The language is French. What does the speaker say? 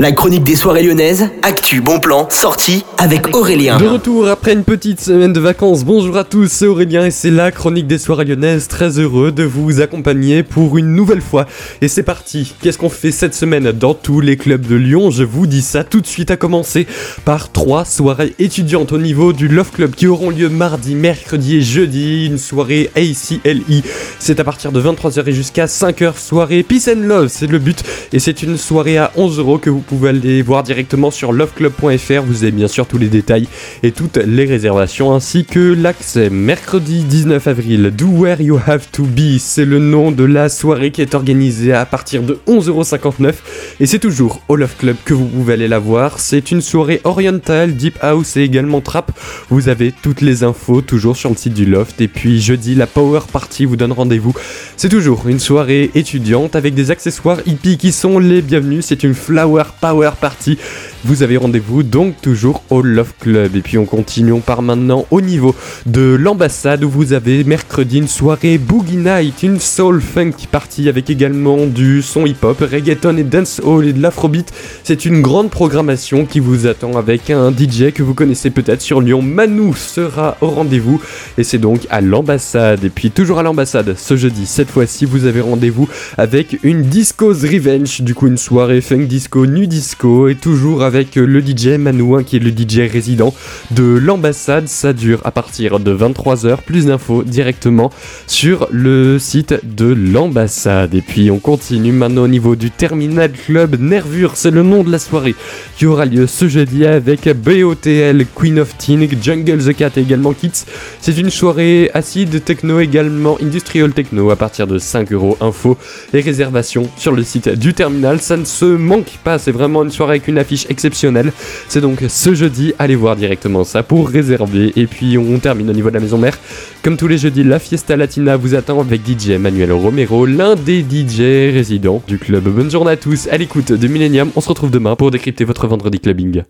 La chronique des soirées lyonnaises, actu, bon plan, sortie avec Aurélien. De retour après une petite semaine de vacances, bonjour à tous, c'est Aurélien et c'est la chronique des soirées lyonnaises, très heureux de vous accompagner pour une nouvelle fois. Et c'est parti, qu'est-ce qu'on fait cette semaine dans tous les clubs de Lyon? Je vous dis ça tout de suite à commencer par trois soirées étudiantes au niveau du Love Club qui auront lieu mardi, mercredi et jeudi, une soirée ACLI. C'est à partir de 23h et jusqu'à 5h, soirée Peace and Love, c'est le but. Et c'est une soirée à 11 euros que vous pouvez aller voir directement sur loveclub.fr. Vous avez bien sûr tous les détails et toutes les réservations ainsi que l'accès. Mercredi 19 avril, Do Where You Have to Be, c'est le nom de la soirée qui est organisée à partir de 11,59€ et c'est toujours au Love Club que vous pouvez aller la voir. C'est une soirée orientale, deep house et également trap. Vous avez toutes les infos toujours sur le site du Loft et puis jeudi la Power Party vous donne rendez-vous. C'est toujours une soirée étudiante avec des accessoires hippies qui sont les bienvenus. C'est une flower Power Party. Vous avez rendez-vous donc toujours au Love Club. Et puis on continue, par maintenant au niveau de l'ambassade où vous avez mercredi une soirée Boogie Night, une soul funk party avec également du son hip-hop, reggaeton et dancehall et de l'afrobeat. C'est une grande programmation qui vous attend avec un DJ que vous connaissez peut-être sur Lyon. Manu sera au rendez-vous et c'est donc à l'ambassade. Et puis toujours à l'ambassade ce jeudi, cette fois-ci vous avez rendez-vous avec une Disco's Revenge, du coup une soirée funk disco, nu disco et toujours avec le DJ Manouin qui est le DJ résident de l'ambassade. Ça dure à partir de 23h. Plus d'infos directement sur le site de l'ambassade. Et puis on continue maintenant au niveau du Terminal Club Nervure. C'est le nom de la soirée qui aura lieu ce jeudi avec BOTL, Queen of Teen, Jungle the Cat et également Kids. C'est une soirée acide techno également industrial techno à partir de 5 euros info et réservation sur le site du terminal. Ça ne se manque pas, c'est vraiment une soirée avec une affiche. C'est donc ce jeudi, allez voir directement ça pour réserver. Et puis on termine au niveau de la maison mère. Comme tous les jeudis, la Fiesta Latina vous attend avec DJ Manuel Romero, l'un des DJ résidents du club. Bonne journée à tous, à l'écoute de Millennium. On se retrouve demain pour décrypter votre vendredi clubbing.